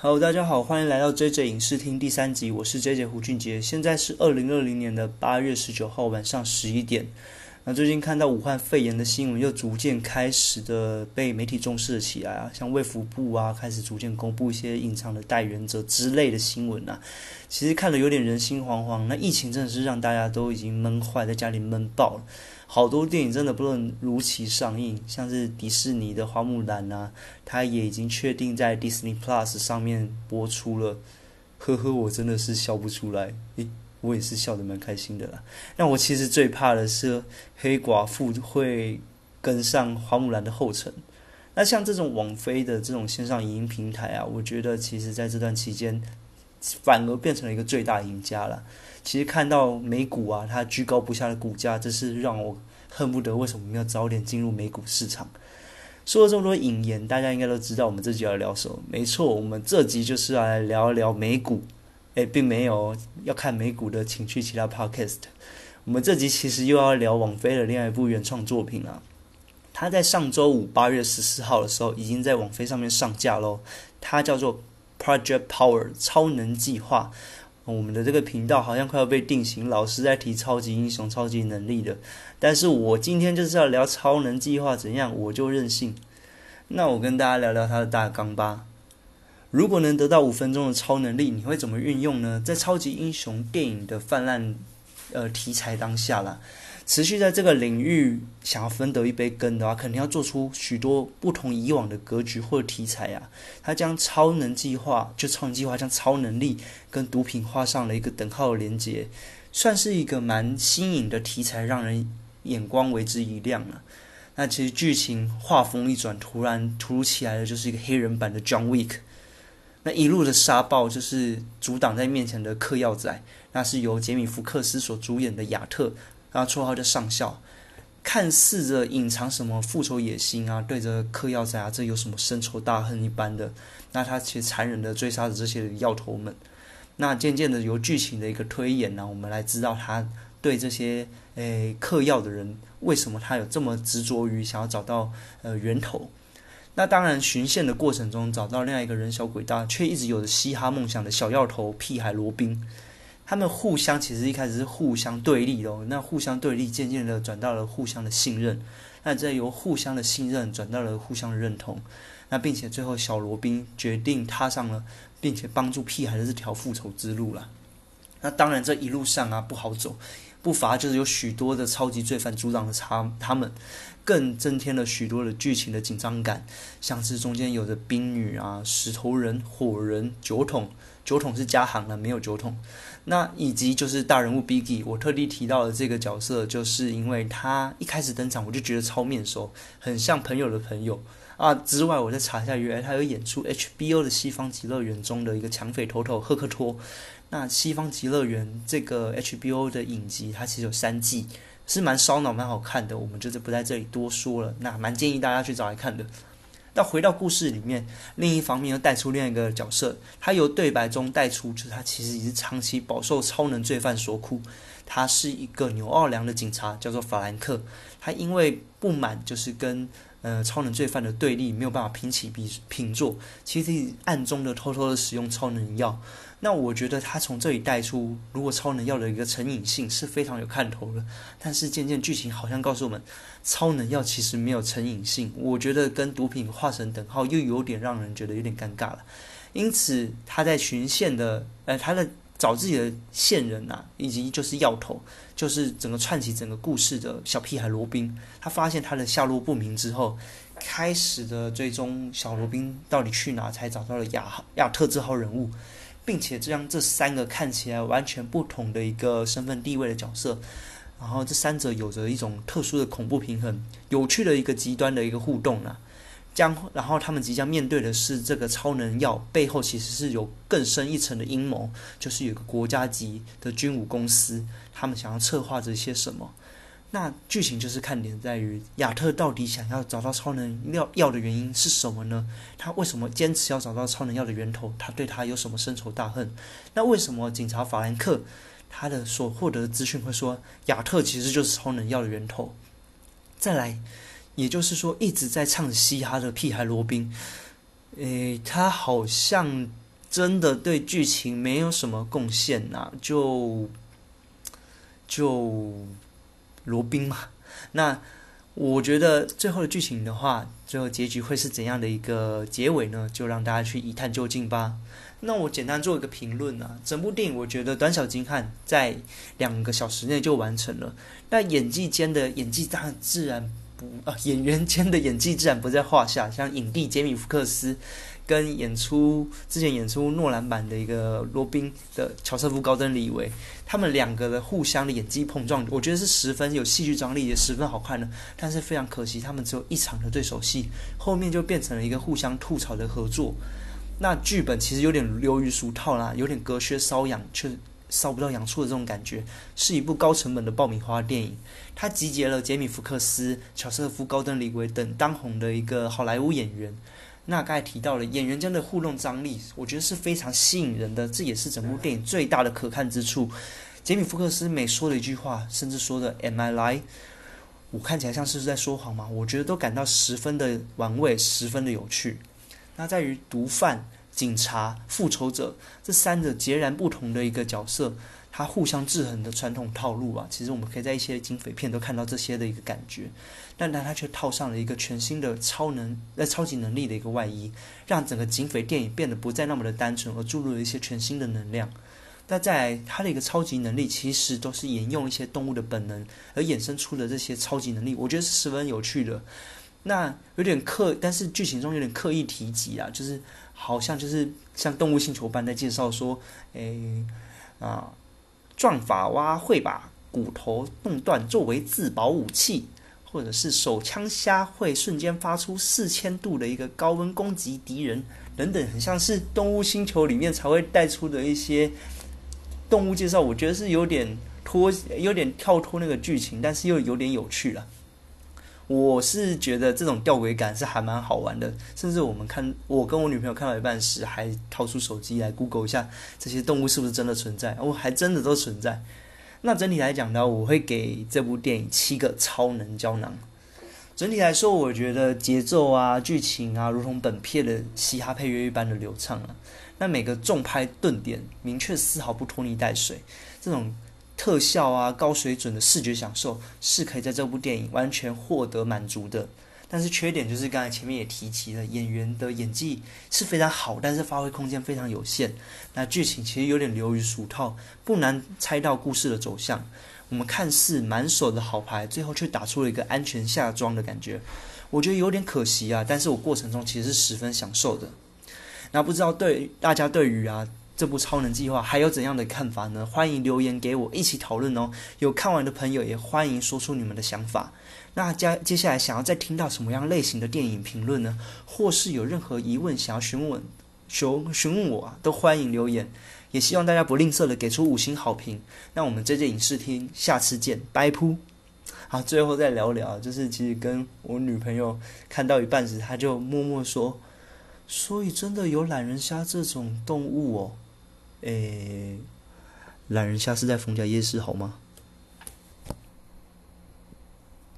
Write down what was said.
Hello，大家好，欢迎来到 JJ 影视厅第三集，我是 JJ 胡俊杰。现在是二零二零年的八月十九号晚上十一点。那最近看到武汉肺炎的新闻又逐渐开始的被媒体重视了起来啊，像卫福部啊开始逐渐公布一些隐藏的带源者之类的新闻啊，其实看了有点人心惶惶。那疫情真的是让大家都已经闷坏，在家里闷爆了。好多电影真的不能如期上映，像是迪士尼的《花木兰》啊，它也已经确定在 Disney Plus 上面播出了。呵呵，我真的是笑不出来，诶，我也是笑得蛮开心的啦。那我其实最怕的是黑寡妇会跟上花木兰的后尘。那像这种网飞的这种线上影音平台啊，我觉得其实在这段期间反而变成了一个最大赢家了。其实看到美股啊，它居高不下的股价，这是让我恨不得为什么要早点进入美股市场。说了这么多引言，大家应该都知道我们这集要聊什么。没错，我们这集就是要来聊一聊美股。诶，并没有要看美股的，请去其他 podcast。我们这集其实又要聊网飞的另外一部原创作品了。它在上周五八月十四号的时候，已经在网飞上面上架喽。它叫做 Project Power 超能计划。我们的这个频道好像快要被定型，老是在提超级英雄、超级能力的。但是我今天就是要聊超能计划怎样，我就任性。那我跟大家聊聊它的大纲吧。如果能得到五分钟的超能力，你会怎么运用呢？在超级英雄电影的泛滥呃题材当下啦。持续在这个领域想要分得一杯羹的话，肯定要做出许多不同以往的格局或者题材啊。他将超能计划，就超能计划将超能力跟毒品画上了一个等号的连接，算是一个蛮新颖的题材，让人眼光为之一亮了。那其实剧情画风一转，突然突如其来的就是一个黑人版的 John Wick，那一路的沙暴就是阻挡在面前的嗑药仔，那是由杰米·福克斯所主演的亚特。然后绰号叫上校，看似着隐藏什么复仇野心啊，对着嗑药仔啊，这有什么深仇大恨一般的？那他其实残忍的追杀着这些药头们。那渐渐的由剧情的一个推演呢，我们来知道他对这些诶嗑药的人，为什么他有这么执着于想要找到呃源头？那当然巡线的过程中找到另外一个人小鬼大，却一直有着嘻哈梦想的小药头屁孩罗宾。他们互相其实一开始是互相对立的，那互相对立渐渐的转到了互相的信任，那再由互相的信任转到了互相的认同，那并且最后小罗宾决定踏上了并且帮助屁孩的这条复仇之路了。那当然这一路上啊不好走，不乏就是有许多的超级罪犯阻挡了他他们，更增添了许多的剧情的紧张感，像是中间有着冰女啊、石头人、火人、酒桶。酒桶是加行了，没有酒桶。那以及就是大人物 Biggie，我特地提到的这个角色，就是因为他一开始登场，我就觉得超面熟，很像朋友的朋友啊。之外，我再查一下，原来他有演出 HBO 的《西方极乐园》中的一个抢匪头头赫克托。那《西方极乐园》这个 HBO 的影集，它其实有三季，是蛮烧脑、蛮好看的。我们就是不在这里多说了，那蛮建议大家去找来看的。那回到故事里面，另一方面又带出另一个角色，他由对白中带出，就是他其实也是长期饱受超能罪犯所苦。他是一个纽奥良的警察，叫做法兰克。他因为不满，就是跟呃超能罪犯的对立，没有办法平起平平坐，其实暗中的偷偷的使用超能药。那我觉得他从这里带出，如果超能药的一个成瘾性是非常有看头的。但是渐渐剧情好像告诉我们，超能药其实没有成瘾性。我觉得跟毒品画成等号，又有点让人觉得有点尴尬了。因此他在循线的，呃，他的找自己的线人呐，以及就是药头，就是整个串起整个故事的小屁孩罗宾。他发现他的下落不明之后，开始的追踪小罗宾到底去哪，才找到了亚亚特这号人物。并且将这三个看起来完全不同的一个身份地位的角色，然后这三者有着一种特殊的恐怖平衡，有趣的一个极端的一个互动啊，将然后他们即将面对的是这个超能药背后其实是有更深一层的阴谋，就是有个国家级的军武公司，他们想要策划着些什么。那剧情就是看点在于亚特到底想要找到超能药药的原因是什么呢？他为什么坚持要找到超能药的源头？他对他有什么深仇大恨？那为什么警察法兰克他的所获得的资讯会说亚特其实就是超能药的源头？再来，也就是说一直在唱嘻哈的屁孩罗宾，诶，他好像真的对剧情没有什么贡献呐，就就罗宾嘛。那我觉得最后的剧情的话，最后结局会是怎样的一个结尾呢？就让大家去一探究竟吧。那我简单做一个评论啊，整部电影我觉得短小精悍，在两个小时内就完成了。那演技间的演技当然自然不啊，演员间的演技自然不在话下，像影帝杰米福克斯。跟演出之前演出诺兰版的一个罗宾的乔瑟夫高登李维，他们两个的互相的演技碰撞，我觉得是十分有戏剧张力，也十分好看的。但是非常可惜，他们只有一场的对手戏，后面就变成了一个互相吐槽的合作。那剧本其实有点流于俗套啦，有点隔靴搔痒却烧不到痒处的这种感觉，是一部高成本的爆米花电影。它集结了杰米福克斯、乔瑟夫高登李维等当红的一个好莱坞演员。那刚才提到了演员间的互动张力，我觉得是非常吸引人的，这也是整部电影最大的可看之处。杰米·福克斯每说的一句话，甚至说的 “Am I lie？” 我看起来像是在说谎吗？我觉得都感到十分的玩味，十分的有趣。那在于毒贩、警察、复仇者这三者截然不同的一个角色。它互相制衡的传统套路啊，其实我们可以在一些警匪片都看到这些的一个感觉，但但它却套上了一个全新的超能呃超级能力的一个外衣，让整个警匪电影变得不再那么的单纯，而注入了一些全新的能量。那在它的一个超级能力，其实都是沿用一些动物的本能而衍生出的这些超级能力，我觉得是十分有趣的。那有点刻，但是剧情中有点刻意提及啊，就是好像就是像动物星球般在介绍说，诶啊。撞法蛙会把骨头弄断作为自保武器，或者是手枪虾会瞬间发出四千度的一个高温攻击敌人，等等，很像是动物星球里面才会带出的一些动物介绍。我觉得是有点脱，有点跳脱那个剧情，但是又有点有趣了。我是觉得这种吊诡感是还蛮好玩的，甚至我们看我跟我女朋友看到一半时，还掏出手机来 Google 一下这些动物是不是真的存在，哦，还真的都存在。那整体来讲呢，我会给这部电影七个超能胶囊。整体来说，我觉得节奏啊、剧情啊，如同本片的嘻哈配乐一般的流畅啊。那每个重拍顿点明确，丝毫不拖泥带水，这种。特效啊，高水准的视觉享受是可以在这部电影完全获得满足的。但是缺点就是刚才前面也提及了，演员的演技是非常好，但是发挥空间非常有限。那剧情其实有点流于俗套，不难猜到故事的走向。我们看似满手的好牌，最后却打出了一个安全下装的感觉，我觉得有点可惜啊。但是我过程中其实是十分享受的。那不知道对大家对于啊。这部超能计划还有怎样的看法呢？欢迎留言给我一起讨论哦。有看完的朋友也欢迎说出你们的想法。那接接下来想要再听到什么样类型的电影评论呢？或是有任何疑问想要询问询询问我啊，都欢迎留言。也希望大家不吝啬的给出五星好评。那我们这届影视厅下次见，拜。好，最后再聊聊，就是其实跟我女朋友看到一半时，她就默默说：“所以真的有懒人虾这种动物哦。”诶，懒人下次在逢甲夜市好吗？